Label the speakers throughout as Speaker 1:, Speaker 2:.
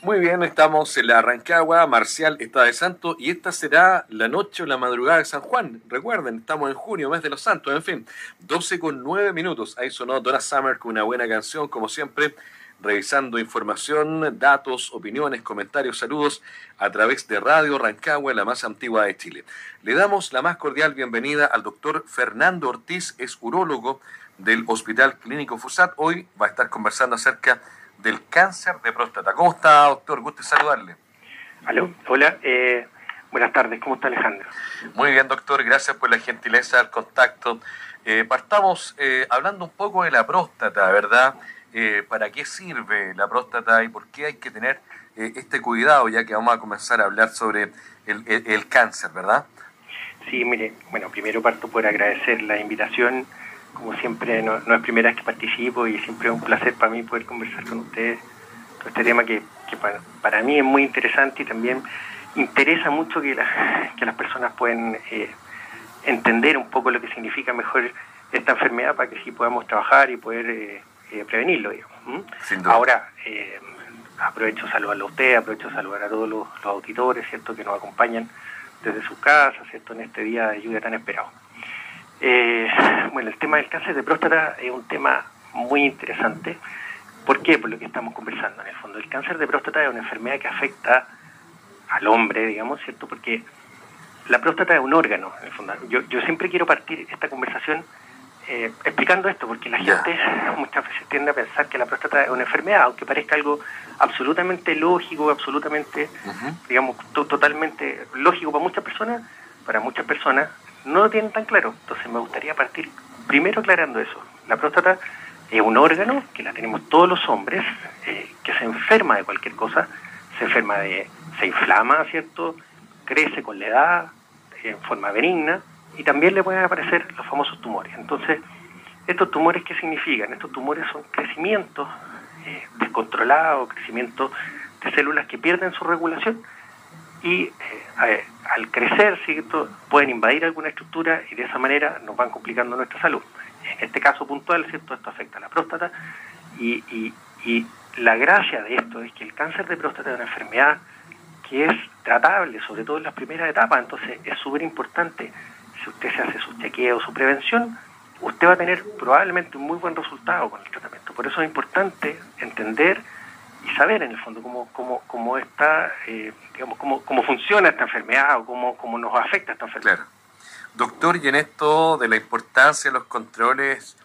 Speaker 1: Muy bien, estamos en la Rancagua, Marcial está de santo y esta será la noche o la madrugada de San Juan. Recuerden, estamos en junio, mes de los santos, en fin, 12 con 9 minutos. Ahí sonó Donna Summer con una buena canción, como siempre, revisando información, datos, opiniones, comentarios, saludos a través de Radio Rancagua, la más antigua de Chile. Le damos la más cordial bienvenida al doctor Fernando Ortiz, es urólogo del Hospital Clínico FUSAT. Hoy va a estar conversando acerca del cáncer de próstata. ¿Cómo está, doctor? Gusto saludarle.
Speaker 2: Aló, hola, eh, buenas tardes, ¿cómo está Alejandro?
Speaker 1: Muy bien, doctor, gracias por la gentileza del contacto. Eh, partamos eh, hablando un poco de la próstata, ¿verdad? ¿Para qué sirve la próstata y por qué hay que tener este cuidado, ya que vamos a comenzar a hablar sobre el cáncer, ¿verdad?
Speaker 2: Sí, mire, bueno, primero parto por agradecer la invitación como siempre, no, no, es primera vez que participo y siempre es un placer para mí poder conversar con ustedes sobre este tema que, para, mí es muy interesante y también interesa mucho que, que las personas puedan eh, entender un poco lo que significa mejor esta enfermedad para que sí podamos trabajar y poder eh, eh, prevenirlo. Digamos. Ahora, aprovecho a saludarlo a usted, aprovecho a saludar a todos los, los auditores, ¿cierto?, que nos acompañan desde sus casas, ¿cierto?, en este día de lluvia tan esperado. Eh, bueno, el tema del cáncer de próstata es un tema muy interesante. ¿Por qué? Por lo que estamos conversando. En el fondo, el cáncer de próstata es una enfermedad que afecta al hombre, digamos, ¿cierto? Porque la próstata es un órgano, en el fondo. Yo, yo siempre quiero partir esta conversación eh, explicando esto, porque la gente muchas veces tiende a pensar que la próstata es una enfermedad, aunque parezca algo absolutamente lógico, absolutamente, digamos, totalmente lógico para muchas personas, para muchas personas no lo tienen tan claro. Entonces me gustaría partir primero aclarando eso. La próstata es un órgano que la tenemos todos los hombres, eh, que se enferma de cualquier cosa, se enferma de, se inflama, ¿cierto? Crece con la edad, en forma benigna, y también le pueden aparecer los famosos tumores. Entonces, ¿estos tumores qué significan? Estos tumores son crecimientos eh, descontrolados, crecimientos de células que pierden su regulación y eh, al crecer ¿cierto? pueden invadir alguna estructura y de esa manera nos van complicando nuestra salud. En este caso puntual, ¿cierto? esto afecta a la próstata y, y, y la gracia de esto es que el cáncer de próstata es una enfermedad que es tratable, sobre todo en las primeras etapas, entonces es súper importante, si usted se hace su chequeo, su prevención, usted va a tener probablemente un muy buen resultado con el tratamiento. Por eso es importante entender saber en el fondo cómo, cómo, cómo está, eh, digamos, cómo, cómo funciona esta enfermedad o cómo, cómo nos afecta esta enfermedad.
Speaker 1: Doctor, y en esto de la importancia de los controles,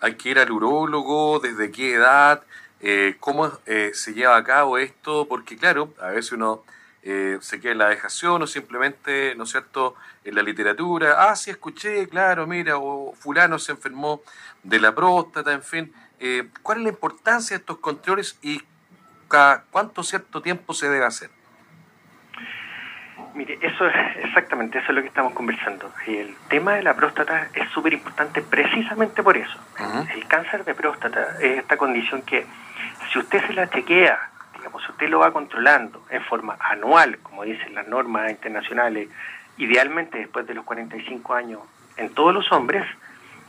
Speaker 1: ¿hay que ir al urólogo? ¿Desde qué edad? Eh, ¿Cómo eh, se lleva a cabo esto? Porque claro, a veces uno se queda en la dejación o simplemente, ¿no es cierto?, en la literatura, ah, sí, escuché, claro, mira, o fulano se enfermó de la próstata, en fin. ¿Cuál es la importancia de estos controles y cuánto cierto tiempo se debe hacer?
Speaker 2: Mire, eso es exactamente, eso es lo que estamos conversando. El tema de la próstata es súper importante precisamente por eso. El cáncer de próstata es esta condición que si usted se la chequea, digamos, si usted lo va controlando en forma anual, como dicen las normas internacionales, idealmente después de los 45 años en todos los hombres,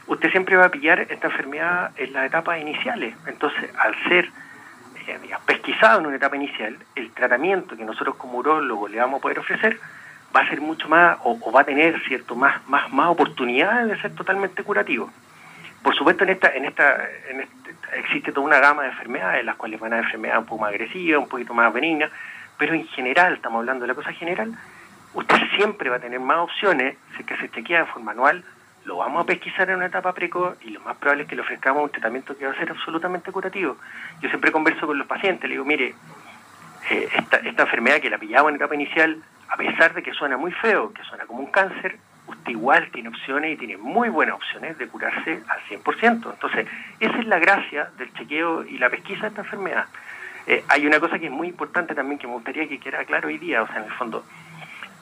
Speaker 2: usted siempre va a pillar esta enfermedad en las etapas iniciales. Entonces, al ser pesquisado en una etapa inicial, el tratamiento que nosotros como urólogos le vamos a poder ofrecer va a ser mucho más, o, va a tener cierto más, más, más oportunidades de ser totalmente curativo. Por supuesto, en esta, en esta, en este, existe toda una gama de enfermedades, las cuales van a enfermedades un poco más agresivas, un poquito más benignas, pero en general, estamos hablando de la cosa general, usted siempre va a tener más opciones, si que se chequea de forma anual, lo vamos a pesquisar en una etapa precoz y lo más probable es que le ofrezcamos un tratamiento que va a ser absolutamente curativo. Yo siempre converso con los pacientes, le digo, mire, eh, esta, enfermedad que la pillamos en etapa inicial, a pesar de que suena muy feo, que suena como un cáncer, usted igual tiene opciones y tiene muy buenas opciones de curarse al 100%. Entonces, esa es la gracia del chequeo y la pesquisa de esta enfermedad. Eh, hay una cosa que es muy importante también que me gustaría que quede claro hoy día, o sea, en el fondo,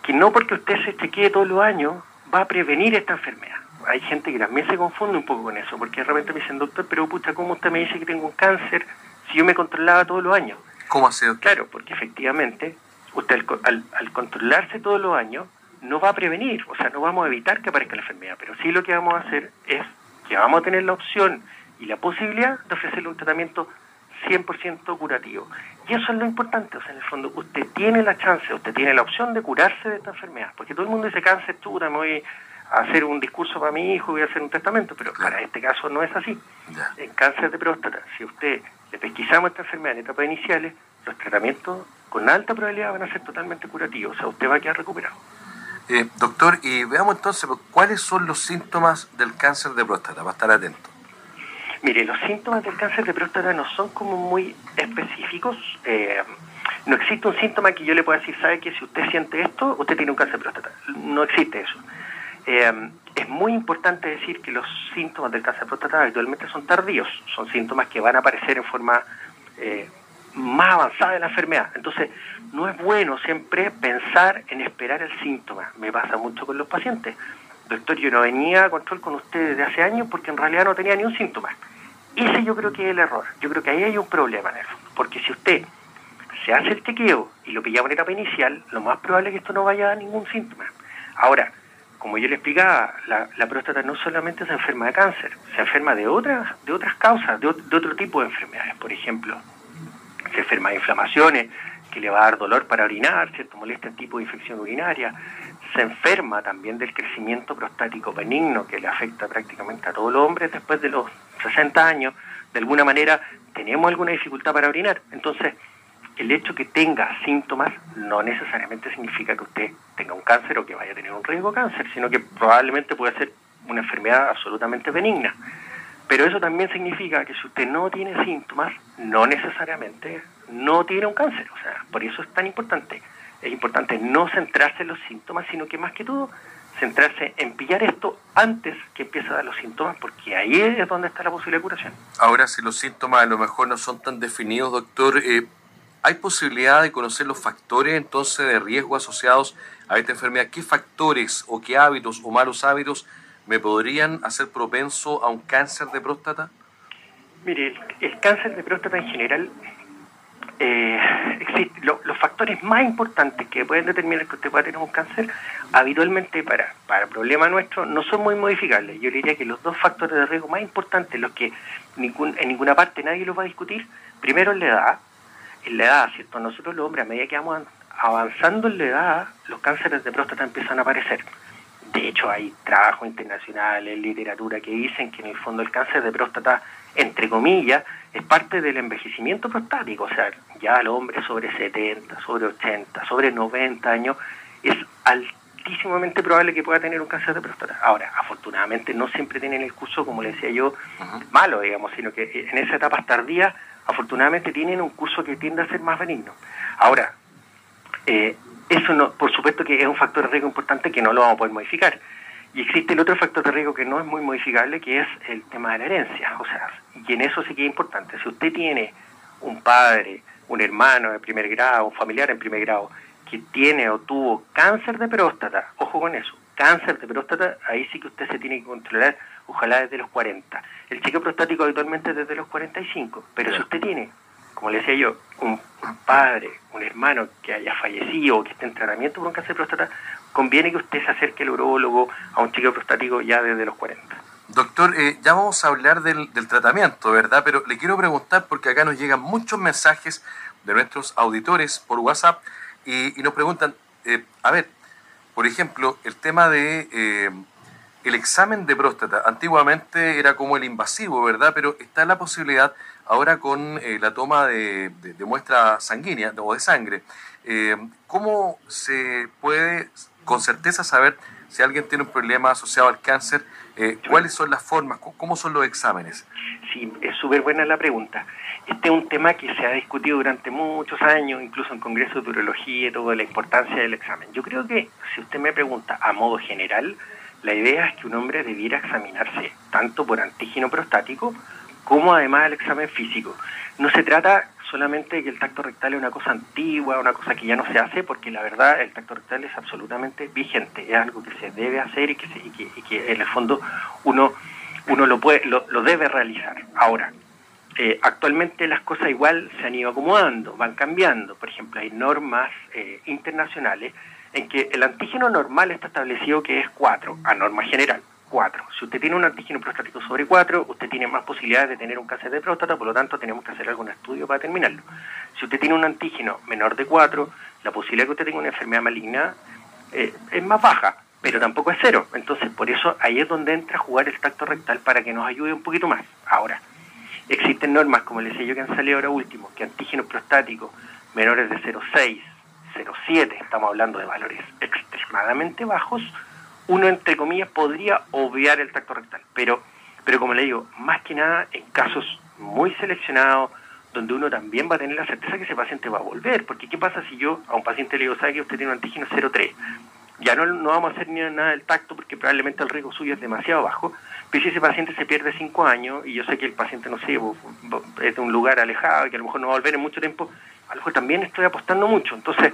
Speaker 2: que no porque usted se chequee todos los años va a prevenir esta enfermedad hay gente que también se confunde un poco con eso, porque de repente me dicen, doctor, pero pucha, ¿cómo usted me dice que tengo un cáncer si yo me controlaba todos los años?
Speaker 1: ¿Cómo hace?
Speaker 2: Claro, porque efectivamente, usted al, controlarse todos los años, no va a prevenir, o sea, no vamos a evitar que aparezca la enfermedad, pero sí lo que vamos a hacer es que vamos a tener la opción y la posibilidad de ofrecerle un tratamiento 100% curativo. Y eso es lo importante, o sea, en el fondo, usted tiene la chance, usted tiene la opción de curarse de esta enfermedad, porque todo el mundo dice cáncer, tú, me voy hacer un discurso para mi hijo, voy a hacer un testamento, pero para este caso no es así. En cáncer de próstata, si usted le pesquisamos esta enfermedad en etapas iniciales, los tratamientos con alta probabilidad van a ser totalmente curativos, o sea, usted va a quedar recuperado.
Speaker 1: Eh, doctor, y veamos entonces pues, cuáles son los síntomas del cáncer de próstata, para estar atento.
Speaker 2: Mire, los síntomas del cáncer de próstata no son como muy específicos. Eh, no existe un síntoma que yo le pueda decir, sabe que si usted siente esto, usted tiene un cáncer de próstata. No existe eso. Eh, es muy importante decir que los síntomas del cáncer de próstata habitualmente son tardíos, son síntomas que van a aparecer en forma eh, más avanzada de la enfermedad. Entonces, no es bueno siempre pensar en esperar el síntoma. Me pasa mucho con los pacientes. Doctor, yo no venía a control con usted desde hace años porque en realidad no tenía ni un síntoma. Ese yo creo que es el error. Yo creo que ahí hay un problema en el. Porque si usted se hace el chequeo y lo pillamos en etapa inicial, lo más probable es que esto no vaya a dar ningún síntoma. Ahora, como yo le explicaba, la, próstata no solamente se enferma de cáncer, se enferma de otras, de otras causas, de, otro tipo de enfermedades. Por ejemplo, se enferma de inflamaciones, que le va a dar dolor para orinar, ¿cierto? molesta el tipo de infección urinaria. Se enferma también del crecimiento prostático benigno, que le afecta prácticamente a todos los hombres después de los 60 años. De alguna manera tenemos alguna dificultad para orinar. Entonces, el hecho que tenga síntomas no necesariamente significa que usted tenga un cáncer o que vaya a tener un riesgo de cáncer, sino que probablemente puede ser una enfermedad absolutamente benigna. Pero eso también significa que si usted no tiene síntomas, no necesariamente no tiene un cáncer. O sea, por eso es tan importante. Es importante no centrarse en los síntomas, sino que más que todo centrarse en pillar esto antes que empiece a dar los síntomas, porque ahí es donde está la posible curación.
Speaker 1: Ahora, si los síntomas a lo mejor no son tan definidos, doctor, eh, ¿Hay posibilidad de conocer los factores entonces de riesgo asociados a esta enfermedad? ¿Qué factores o qué hábitos o malos hábitos me podrían hacer propenso a un cáncer de próstata?
Speaker 2: Mire, el, cáncer de próstata en general, eh, existe, los factores más importantes que pueden determinar que usted pueda tener un cáncer, habitualmente para, para problema nuestro, no son muy modificables. Yo diría que los dos factores de riesgo más importantes, los que en ninguna parte nadie los va a discutir, primero es la edad, en la edad, ¿cierto? Nosotros los hombres, a medida que vamos avanzando en la edad, los cánceres de próstata empiezan a aparecer. De hecho, hay trabajos internacionales, literatura que dicen que en el fondo el cáncer de próstata, entre comillas, es parte del envejecimiento prostático. O sea, ya el hombre sobre 70, sobre 80, sobre 90 años, es altísimamente probable que pueda tener un cáncer de próstata. Ahora, afortunadamente no siempre tienen el curso, como le decía yo, malo, digamos, sino que en esa etapa tardía afortunadamente tienen un curso que tiende a ser más benigno. Ahora, eh, eso no, por supuesto que es un factor de riesgo importante que no lo vamos a poder modificar. Y existe el otro factor de riesgo que no es muy modificable, que es el tema de la herencia. O sea, y en eso sí que es importante. Si usted tiene un padre, un hermano de primer grado, un familiar en primer grado, que tiene o tuvo cáncer de próstata, ojo con eso, cáncer de próstata, ahí sí que usted se tiene que controlar, ojalá desde los 40. El chequeo prostático habitualmente desde los 45, pero si usted tiene, como le decía yo, un, padre, un hermano que haya fallecido o que esté en tratamiento por un cáncer de próstata, conviene que usted se acerque al urólogo a un chequeo prostático ya desde los 40.
Speaker 1: Doctor, eh, ya vamos a hablar del, tratamiento, ¿verdad? Pero le quiero preguntar, porque acá nos llegan muchos mensajes de nuestros auditores por WhatsApp y, nos preguntan, eh, a ver, por ejemplo, el tema de eh, el examen de próstata. Antiguamente era como el invasivo, ¿verdad? Pero está la posibilidad ahora con eh, la toma de, muestra sanguínea o de sangre. Eh, ¿Cómo se puede con certeza saber si alguien tiene un problema asociado al cáncer? ¿Cuáles son las formas? ¿Cómo son los exámenes?
Speaker 2: Sí, es súper buena la pregunta. Este es un tema que se ha discutido durante muchos años, incluso en congresos de urología y todo, la importancia del examen. Yo creo que si usted me pregunta a modo general, la idea es que un hombre debiera examinarse tanto por antígeno prostático como además el examen físico. No se trata solamente de que el tacto rectal es una cosa antigua, una cosa que ya no se hace, porque la verdad el tacto rectal es absolutamente vigente, es algo que se debe hacer y que, y que, en el fondo uno, uno lo, puede, lo, lo debe realizar. Ahora, eh, actualmente las cosas igual se han ido acomodando, van cambiando. Por ejemplo, hay normas eh, internacionales en que el antígeno normal está establecido que es 4, a norma general. 4. Si usted tiene un antígeno prostático sobre 4, usted tiene más posibilidades de tener un cáncer de próstata, por lo tanto tenemos que hacer algún estudio para terminarlo. Si usted tiene un antígeno menor de 4, la posibilidad de que usted tenga una enfermedad maligna eh, es más baja, pero tampoco es cero. Entonces, por eso ahí es donde entra a jugar el tacto rectal para que nos ayude un poquito más. Ahora, existen normas, como les decía yo, que han salido ahora último, que antígenos prostáticos menores de 0,6, 0,7, estamos hablando de valores extremadamente bajos, uno, entre comillas, podría obviar el tacto rectal. Pero, pero como le digo, más que nada en casos muy seleccionados, donde uno también va a tener la certeza que ese paciente va a volver. Porque ¿qué pasa si yo a un paciente le digo, sabe que usted tiene un antígeno 0,3? Ya no, no vamos a hacer ni nada del tacto porque probablemente el riesgo suyo es demasiado bajo. Pero si ese paciente se pierde 5 años y yo sé que el paciente, no sé, es de un lugar alejado y que a lo mejor no va a volver en mucho tiempo, a lo mejor también estoy apostando mucho. Entonces,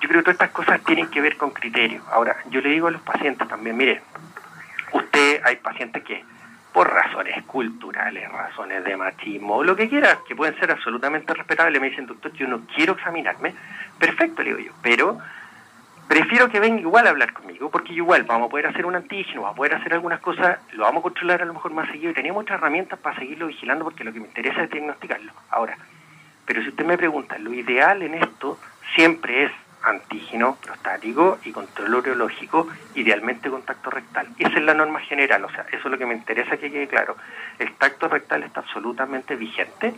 Speaker 2: yo creo que todas estas cosas tienen que ver con criterios. Ahora, yo le digo a los pacientes también, mire, usted, hay pacientes que por razones culturales, razones de machismo, lo que quiera, que pueden ser absolutamente respetables, me dicen, doctor, yo no quiero examinarme, perfecto, le digo yo, pero prefiero que venga igual a hablar conmigo, porque igual vamos a poder hacer un antígeno, vamos a poder hacer algunas cosas, lo vamos a controlar a lo mejor más seguido y teníamos otras herramientas para seguirlo vigilando porque lo que me interesa es diagnosticarlo. Ahora, pero si usted me pregunta, lo ideal en esto siempre es antígeno prostático y control urológico, idealmente contacto rectal. Esa es la norma general, o sea, eso es lo que me interesa que quede claro. El tacto rectal está absolutamente vigente.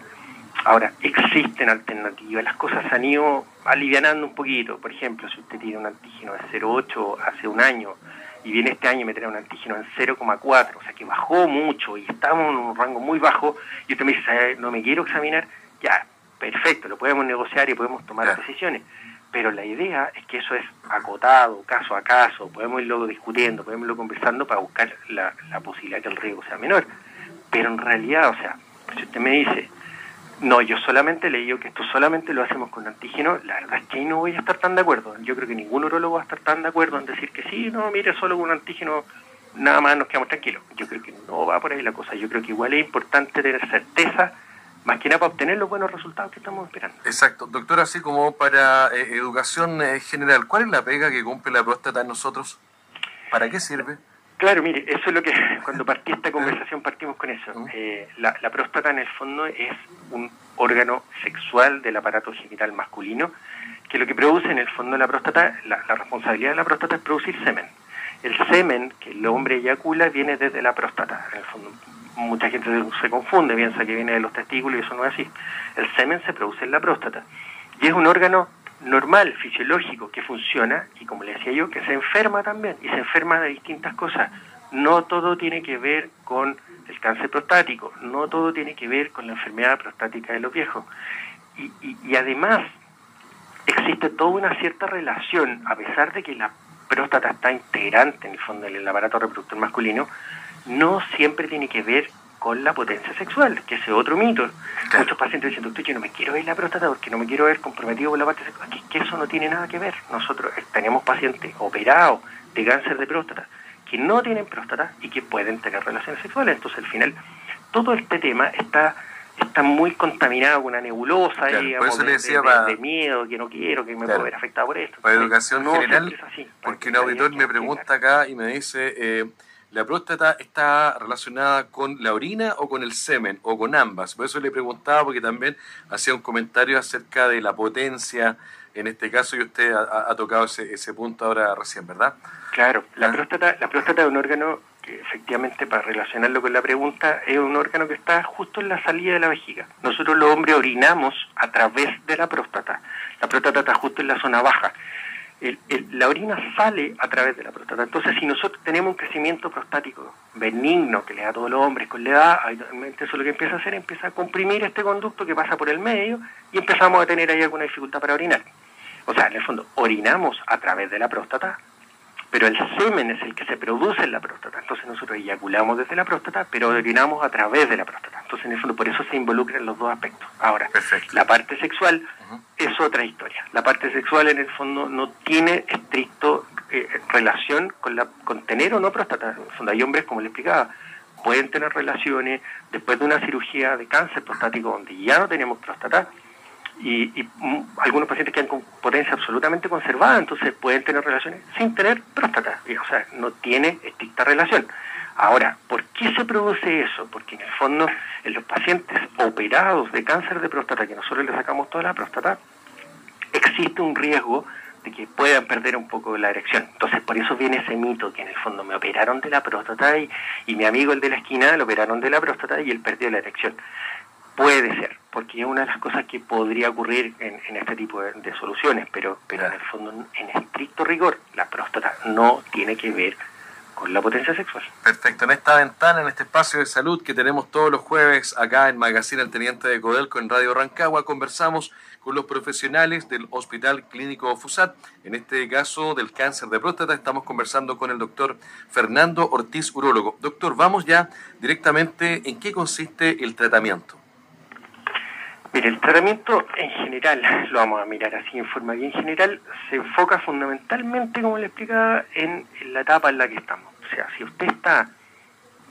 Speaker 2: Ahora, existen alternativas, las cosas se han ido alivianando un poquito. Por ejemplo, si usted tiene un antígeno de 0,8 hace un año y viene este año y me trae un antígeno en 0,4, o sea que bajó mucho y estamos en un rango muy bajo, y usted me dice, no me quiero examinar, ya, perfecto, lo podemos negociar y podemos tomar decisiones. Pero la idea es que eso es acotado, caso a caso, podemos irlo discutiendo, podemos irlo conversando para buscar la, posibilidad que el riesgo sea menor. Pero en realidad, o sea, si usted me dice, no, yo solamente le digo que esto solamente lo hacemos con antígeno, la verdad es que ahí no voy a estar tan de acuerdo. Yo creo que ningún urologo va a estar tan de acuerdo en decir que sí, no, mire, solo con antígeno nada más nos quedamos tranquilos. Yo creo que no va por ahí la cosa. Yo creo que igual es importante tener certeza más que nada para obtener los buenos resultados que estamos esperando.
Speaker 1: Exacto. Doctor, así como para eh, educación eh, general, ¿cuál es la pega que cumple la próstata en nosotros? ¿Para qué sirve?
Speaker 2: Claro, mire, eso es lo que cuando partí esta conversación partimos con eso. Eh, la, próstata en el fondo es un órgano sexual del aparato genital masculino que lo que produce en el fondo de la próstata, la, la responsabilidad de la próstata es producir semen. El semen que el hombre eyacula viene desde la próstata, en el fondo mucha gente se confunde, piensa que viene de los testículos y eso no es así. El semen se produce en la próstata y es un órgano normal, fisiológico, que funciona y como le decía yo, que se enferma también y se enferma de distintas cosas. No todo tiene que ver con el cáncer prostático, no todo tiene que ver con la enfermedad prostática de los viejos. Y, y además existe toda una cierta relación, a pesar de que la próstata está integrante en el fondo del aparato reproductor masculino, no siempre tiene que ver con la potencia sexual, que es otro mito. Muchos pacientes dicen, doctor, yo no me quiero ver la próstata porque no me quiero ver comprometido con la parte sexual. Que, que eso no tiene nada que ver. Nosotros tenemos pacientes operados de cáncer de próstata que no tienen próstata y que pueden tener relaciones sexuales. Entonces, al final, todo este tema está está muy contaminado con una nebulosa de, miedo, que no quiero, que me pueda ver afectado por esto.
Speaker 1: Para educación general, porque un auditor me pregunta acá y me dice... Eh, la próstata está relacionada con la orina o con el semen o con ambas. Por eso le preguntaba porque también hacía un comentario acerca de la potencia en este caso y usted ha, tocado ese, ese, punto ahora recién, ¿verdad?
Speaker 2: Claro, la ah. próstata, la próstata es un órgano que efectivamente para relacionarlo con la pregunta es un órgano que está justo en la salida de la vejiga. Nosotros los hombres orinamos a través de la próstata. La próstata está justo en la zona baja la orina sale a través de la próstata. Entonces, si nosotros tenemos un crecimiento prostático benigno que le da a todos los hombres con la edad, eso lo que empieza a hacer, empieza a comprimir este conducto que pasa por el medio y empezamos a tener ahí alguna dificultad para orinar. O sea, en el fondo, orinamos a través de la próstata, pero el semen es el que se produce en la próstata. Entonces nosotros eyaculamos desde la próstata, pero orinamos a través de la próstata. Entonces en el fondo por eso se involucran los dos aspectos. Ahora, la parte sexual es otra historia. La parte sexual en el fondo no tiene estricto eh, relación con, la, con tener o no próstata. En el fondo hay hombres, como le explicaba, pueden tener relaciones después de una cirugía de cáncer prostático donde ya no tenemos próstata y, mm, algunos pacientes quedan con potencia absolutamente conservada, entonces pueden tener relaciones sin tener próstata, o sea, no tiene estricta relación. Ahora, ¿por qué se produce eso? Porque en el fondo, en los pacientes operados de cáncer de próstata, que nosotros le sacamos toda la próstata, existe un riesgo de que puedan perder un poco la erección. Entonces, por eso viene ese mito que en el fondo me operaron de la próstata y, y mi amigo el de la esquina lo operaron de la próstata y él perdió la erección. Puede ser, porque es una de las cosas que podría ocurrir en, este tipo de, soluciones, pero, pero en el fondo, en estricto rigor, la próstata no tiene que ver con la potencia sexual.
Speaker 1: Perfecto, en esta ventana, en este espacio de salud que tenemos todos los jueves acá en Magazine El Teniente de Codelco en Radio Rancagua, conversamos con los profesionales del Hospital Clínico FUSAT. En este caso del cáncer de próstata estamos conversando con el doctor Fernando Ortiz, urólogo. Doctor, vamos ya directamente en qué consiste el tratamiento.
Speaker 2: Mire, el tratamiento en general, lo vamos a mirar así en forma bien general, se enfoca fundamentalmente, como le explicaba, en la etapa en la que estamos. O sea, si usted está,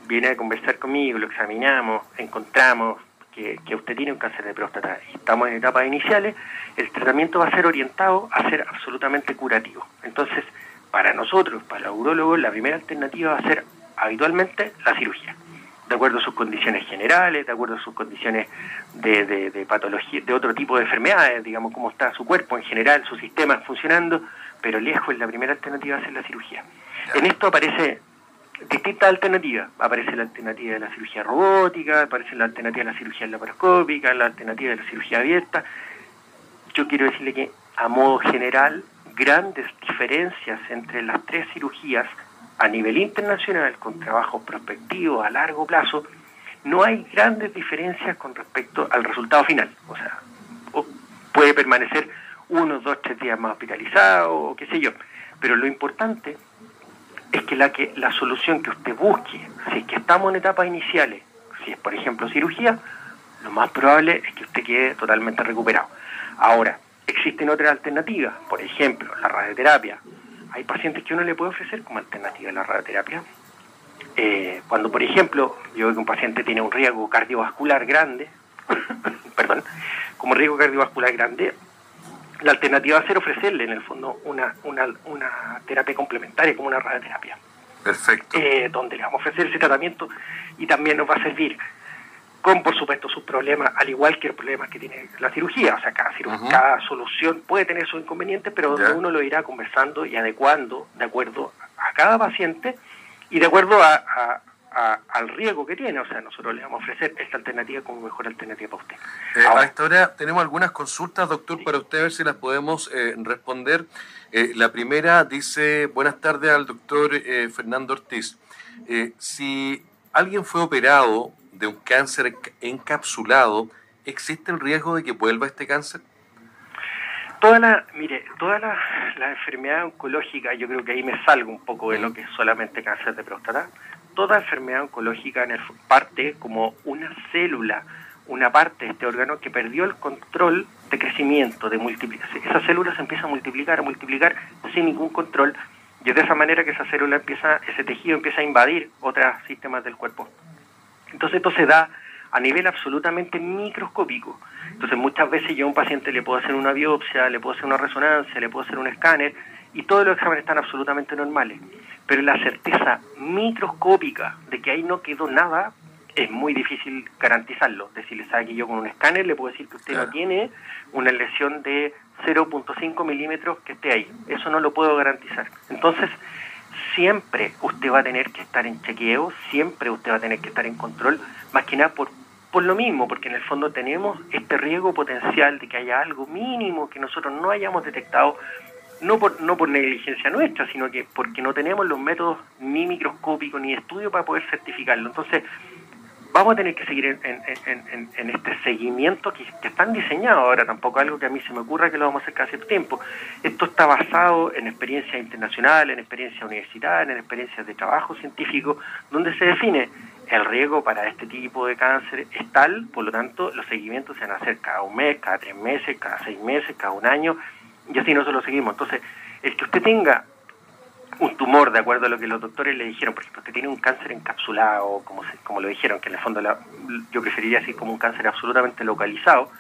Speaker 2: viene a conversar conmigo, lo examinamos, encontramos que, usted tiene un cáncer de próstata y estamos en etapas iniciales, el tratamiento va a ser orientado a ser absolutamente curativo. Entonces, para nosotros, para los urólogos, la primera alternativa va a ser habitualmente la cirugía de acuerdo a sus condiciones generales, de acuerdo a sus condiciones de, de, patología, de otro tipo de enfermedades, digamos, cómo está su cuerpo en general, su sistema funcionando, pero lejos la primera alternativa es la cirugía. En esto aparece distintas alternativas. Aparece la alternativa de la cirugía robótica, aparece la alternativa de la cirugía laparoscópica, la alternativa de la cirugía abierta. Yo quiero decirle que, a modo general, grandes diferencias entre las tres cirugías a nivel internacional, con trabajos prospectivos a largo plazo, no hay grandes diferencias con respecto al resultado final. O sea, puede permanecer unos, dos, tres días más hospitalizado o qué sé yo. Pero lo importante es que la, que la solución que usted busque, si es que estamos en etapas iniciales, si es por ejemplo cirugía, lo más probable es que usted quede totalmente recuperado. Ahora, existen otras alternativas, por ejemplo, la radioterapia, hay pacientes que uno le puede ofrecer como alternativa a la radioterapia. Eh, cuando, por ejemplo, yo veo que un paciente tiene un riesgo cardiovascular grande, perdón, como riesgo cardiovascular grande, la alternativa va a ser ofrecerle, en el fondo, una, una, una terapia complementaria como una radioterapia.
Speaker 1: Perfecto.
Speaker 2: Eh, donde le vamos a ofrecer ese tratamiento y también nos va a servir con por supuesto sus problemas, al igual que los problemas que tiene la cirugía. O sea, cada, cada solución puede tener sus inconvenientes, pero uno lo irá conversando y adecuando de acuerdo a cada paciente y de acuerdo a, al riesgo que tiene. O sea, nosotros le vamos a ofrecer esta alternativa como mejor alternativa para usted.
Speaker 1: Eh, a esta hora tenemos algunas consultas, doctor, para usted, a ver si las podemos eh, responder. Eh, la primera dice, buenas tardes al doctor Fernando Ortiz. si alguien fue operado de un cáncer encapsulado, ¿existe el riesgo de que vuelva este cáncer?
Speaker 2: Toda la, mire, toda la, la enfermedad oncológica, yo creo que ahí me salgo un poco de lo que es solamente cáncer de próstata, toda enfermedad oncológica en el, parte como una célula, una parte de este órgano que perdió el control de crecimiento, de multiplicación. Esa célula se empieza a multiplicar, a multiplicar sin ningún control, y es de esa manera que esa célula empieza, ese tejido empieza a invadir otros sistemas del cuerpo. Entonces esto se da a nivel absolutamente microscópico. Entonces muchas veces yo a un paciente le puedo hacer una biopsia, le puedo hacer una resonancia, le puedo hacer un escáner y todos los exámenes están absolutamente normales. Pero la certeza microscópica de que ahí no quedó nada es muy difícil garantizarlo. Decirle, sabe que yo con un escáner le puedo decir que usted no tiene una lesión de 0.5 milímetros que esté ahí. Eso no lo puedo garantizar. Entonces, siempre usted va a tener que estar en chequeo, siempre usted va a tener que estar en control, más que nada por, por lo mismo, porque en el fondo tenemos este riesgo potencial de que haya algo mínimo que nosotros no hayamos detectado, no por, no por negligencia nuestra, sino que porque no tenemos los métodos ni microscópicos ni estudios para poder certificarlo. Entonces, vamos a tener que seguir en, este seguimiento que, están diseñados ahora, tampoco algo que a mí se me ocurra que lo vamos a hacer cada cierto tiempo. Esto está basado en experiencias internacionales, en experiencias universitarias, en experiencias de trabajo científico, donde se define el riesgo para este tipo de cáncer es tal, por lo tanto, los seguimientos se van a hacer cada un mes, cada tres meses, cada seis meses, cada un año, y así nosotros lo seguimos. Entonces, el que usted tenga un tumor, de acuerdo a lo que los doctores le dijeron, por ejemplo, que tiene un cáncer encapsulado, como, como lo dijeron, que en el fondo yo preferiría decir como un cáncer absolutamente localizado,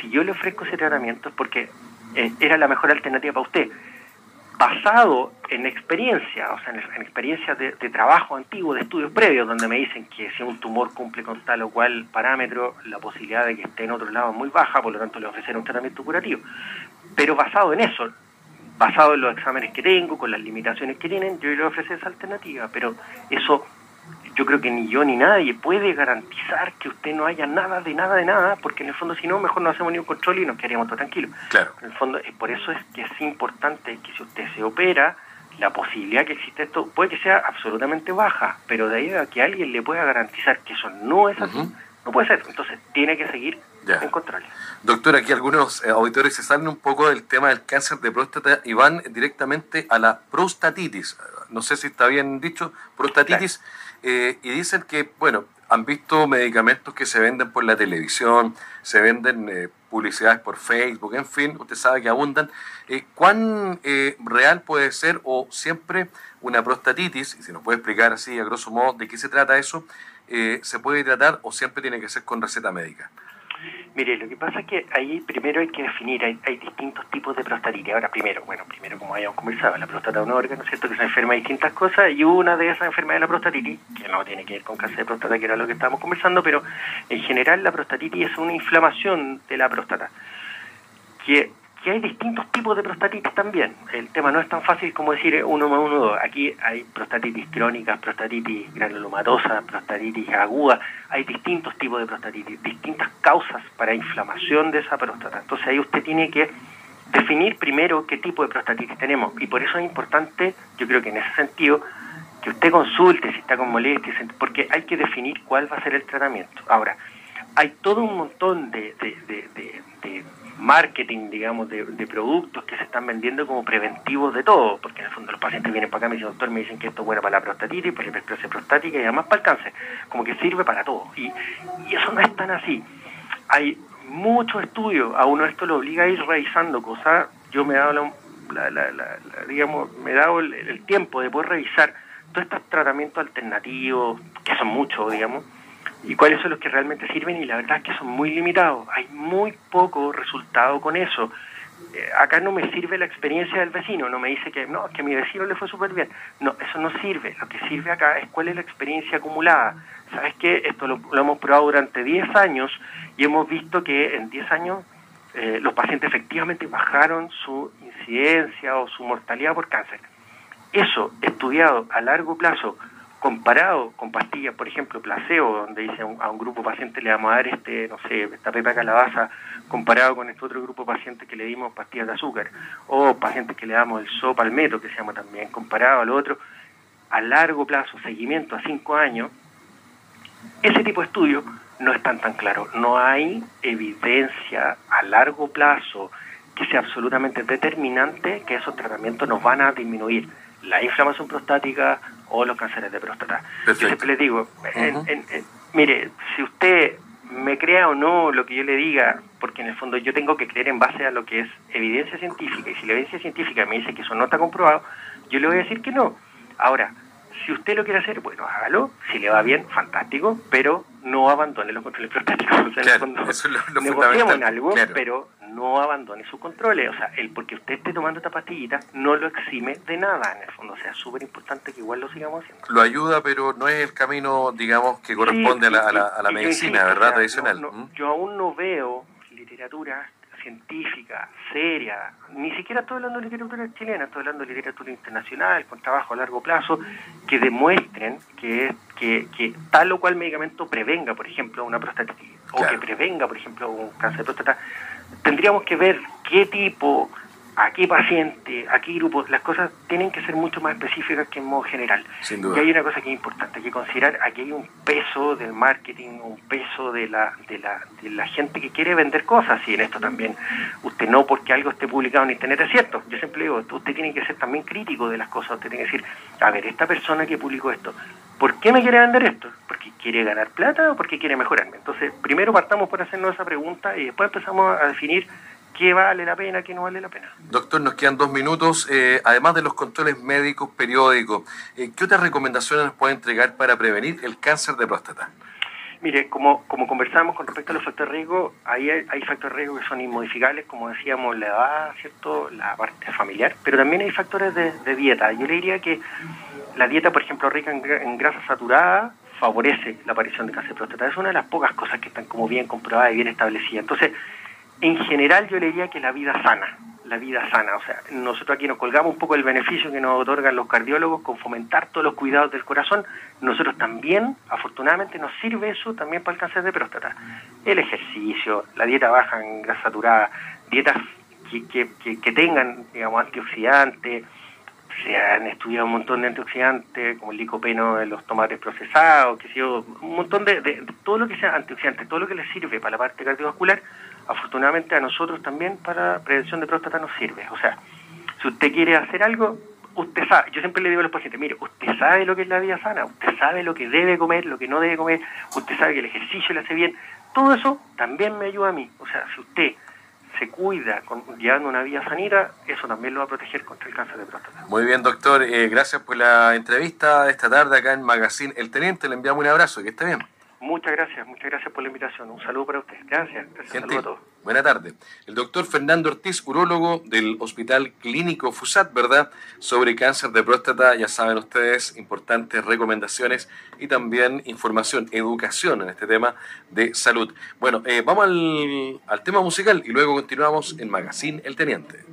Speaker 2: si yo le ofrezco ese tratamiento es porque eh, era la mejor alternativa para usted. basado en experiencia, o sea, en, experiencias de, trabajo antiguo, de estudios previos, donde me dicen que si un tumor cumple con tal o cual parámetro, la posibilidad de que esté en otro lado es muy baja, por lo tanto le ofreceré un tratamiento curativo. Pero basado en eso, basado en los exámenes que tengo, con las limitaciones que tienen, yo le ofrecer esa alternativa, pero eso yo creo que ni yo ni nadie puede garantizar que usted no haya nada de nada de nada, porque en el fondo si no, mejor no hacemos ni un control y nos quedaríamos todos tranquilos.
Speaker 1: Claro.
Speaker 2: En el fondo, es por eso es que es importante que si usted se opera, la posibilidad que existe esto puede que sea absolutamente baja, pero de ahí a que alguien le pueda garantizar que eso no es así, no puede ser. Entonces tiene que seguir en control.
Speaker 1: Doctor, aquí algunos eh, auditores se salen un poco del tema del cáncer de próstata y van directamente a la prostatitis. No sé si está bien dicho, prostatitis. Eh, y dicen que, bueno, han visto medicamentos que se venden por la televisión, se venden eh, publicidades por Facebook, en fin, usted sabe que abundan. Eh, ¿Cuán real puede ser o siempre una prostatitis, y si nos puede explicar así a grosso modo de qué se trata eso, se puede tratar o siempre tiene que ser con receta médica?
Speaker 2: Mire, lo que pasa es que ahí primero hay que definir, hay, distintos tipos de prostatitis. Ahora, primero, bueno, primero como habíamos conversado, la próstata es un órgano, ¿cierto? Que se enferma de distintas cosas y una de esas enfermedades de la prostatitis, que no tiene que ver con cáncer de próstata, que era lo que estábamos conversando, pero en general la prostatitis es una inflamación de la próstata que que hay distintos tipos de prostatitis también. El tema no es tan fácil como decir uno más uno, dos. Aquí hay prostatitis crónica, prostatitis granulomatosa, prostatitis aguda. Hay distintos tipos de prostatitis, distintas causas para inflamación de esa próstata. Entonces ahí usted tiene que definir primero qué tipo de prostatitis tenemos. Y por eso es importante, yo creo que en ese sentido, que usted consulte si está con molestias, porque hay que definir cuál va a ser el tratamiento. Ahora, hay todo un montón de, de, de marketing, digamos, de, productos que se están vendiendo como preventivos de todo, porque en el fondo los pacientes vienen para acá me dicen, doctor, me dicen que esto es bueno para la prostatitis, para la hiperplasia prostática y además para el cáncer, como que sirve para todo. Y, eso no es tan así. Hay muchos estudios, a uno esto lo obliga a ir revisando cosas, yo me he dado, la, digamos, me he dado el tiempo de poder revisar todos estos tratamientos alternativos, que son muchos, digamos, y cuáles son los que realmente sirven y la verdad es que son muy limitados. Hay muy poco resultado con eso. Eh, acá no me sirve la experiencia del vecino, no me dice que no, que a mi vecino le fue súper bien. No, eso no sirve. Lo que sirve acá es cuál es la experiencia acumulada. ¿Sabes qué? Esto lo, hemos probado durante 10 años y hemos visto que en 10 años eh, los pacientes efectivamente bajaron su incidencia o su mortalidad por cáncer. Eso, estudiado a largo plazo comparado con pastillas, por ejemplo, placebo, donde dice a un, grupo paciente le vamos a dar este, no sé, esta pepa calabaza, comparado con este otro grupo paciente que le dimos pastillas de azúcar, o pacientes que le damos el sopalmeto, que se llama también, comparado al otro, a largo plazo, seguimiento a cinco años, ese tipo de estudios no están tan claros. No hay evidencia a largo plazo que sea absolutamente determinante que esos tratamientos nos van a disminuir la inflamación prostática o los cánceres de próstata. Yo siempre les digo, mire, si usted me crea o no lo que yo le diga, porque en el fondo yo tengo que creer en base a lo que es evidencia científica, y si la evidencia científica me dice que eso no está comprobado, yo le voy a decir que no. Ahora, si usted lo quiere hacer, bueno, hágalo. Si le va bien, fantástico, pero no abandone los controles prostáticos. O sea, en eso es en algo, pero no abandone sus controles. O sea, el porque usted esté tomando esta pastillita no lo exime de nada, en el fondo. O sea, es súper importante que igual lo sigamos haciendo.
Speaker 1: Lo ayuda, pero no es el camino, digamos, que corresponde a la, a la, medicina, ¿verdad? Tradicional.
Speaker 2: ¿Mm? yo aún no veo literatura científica, seria, ni siquiera estoy hablando de literatura chilena, estoy hablando de literatura internacional, con trabajo a largo plazo, que demuestren que, que, que tal o cual medicamento prevenga, por ejemplo, una prostatitis, o que prevenga, por ejemplo, un cáncer de próstata, tendríamos que ver qué tipo a qué paciente, a qué grupo, las cosas tienen que ser mucho más específicas que en modo general. Y hay una cosa que es importante, hay que considerar, aquí hay un peso del marketing, un peso de la, de la, de la gente que quiere vender cosas, y en esto también, usted no porque algo esté publicado en internet es cierto, yo siempre digo, usted tiene que ser también crítico de las cosas, usted tiene que decir, a ver, esta persona que publicó esto, ¿por qué me quiere vender esto? ¿Porque quiere ganar plata o porque quiere mejorarme? Entonces, primero partamos por hacernos esa pregunta y después empezamos a definir qué vale la pena, qué no vale la pena.
Speaker 1: Doctor, nos quedan dos minutos. Eh, además de los controles médicos periódicos, eh, ¿qué otras recomendaciones nos puede entregar para prevenir el cáncer de próstata?
Speaker 2: Mire, como, como conversamos con respecto a los factores de riesgo, ahí hay, hay, factores de riesgo que son inmodificables, como decíamos, la edad, ¿cierto? La parte familiar, pero también hay factores de, de dieta. Yo le diría que la dieta, por ejemplo, rica en, en grasa saturada, favorece la aparición de cáncer de próstata. Es una de las pocas cosas que están como bien comprobadas y bien establecidas. Entonces, en general yo le diría que la vida sana, la vida sana. O sea, nosotros aquí nos colgamos un poco el beneficio que nos otorgan los cardiólogos con fomentar todos los cuidados del corazón. Nosotros también, afortunadamente, nos sirve eso también para el cáncer de próstata. El ejercicio, la dieta baja en grasa saturada, dietas que, que, que tengan, digamos, antioxidantes, se han estudiado un montón de antioxidantes, como el licopeno de los tomates procesados, que un montón de, de, todo lo que sea antioxidante, todo lo que les sirve para la parte cardiovascular, afortunadamente a nosotros también para prevención de próstata nos sirve. O sea, si usted quiere hacer algo, usted sabe, yo siempre le digo a los pacientes, mire, usted sabe lo que es la vida sana, usted sabe lo que debe comer, lo que no debe comer, usted sabe que el ejercicio le hace bien, todo eso también me ayuda a mí. O sea, si usted se cuida con, llevando una vida sanita, eso también lo va a proteger contra el cáncer de próstata.
Speaker 1: Muy bien, doctor. Eh, gracias por la entrevista esta tarde acá en Magazine El Teniente. Le enviamos un abrazo. Que esté bien.
Speaker 2: Muchas gracias, muchas gracias por la invitación. Un saludo para usted. Gracias. gracias
Speaker 1: Saludo a todos. Buena tarde. El doctor Fernando Ortiz, urólogo del Hospital Clínico FUSAT, ¿verdad? Sobre cáncer de próstata, ya saben ustedes, importantes recomendaciones y también información, educación en este tema de salud. Bueno, eh, vamos al, al tema musical y luego continuamos en Magazine El Teniente.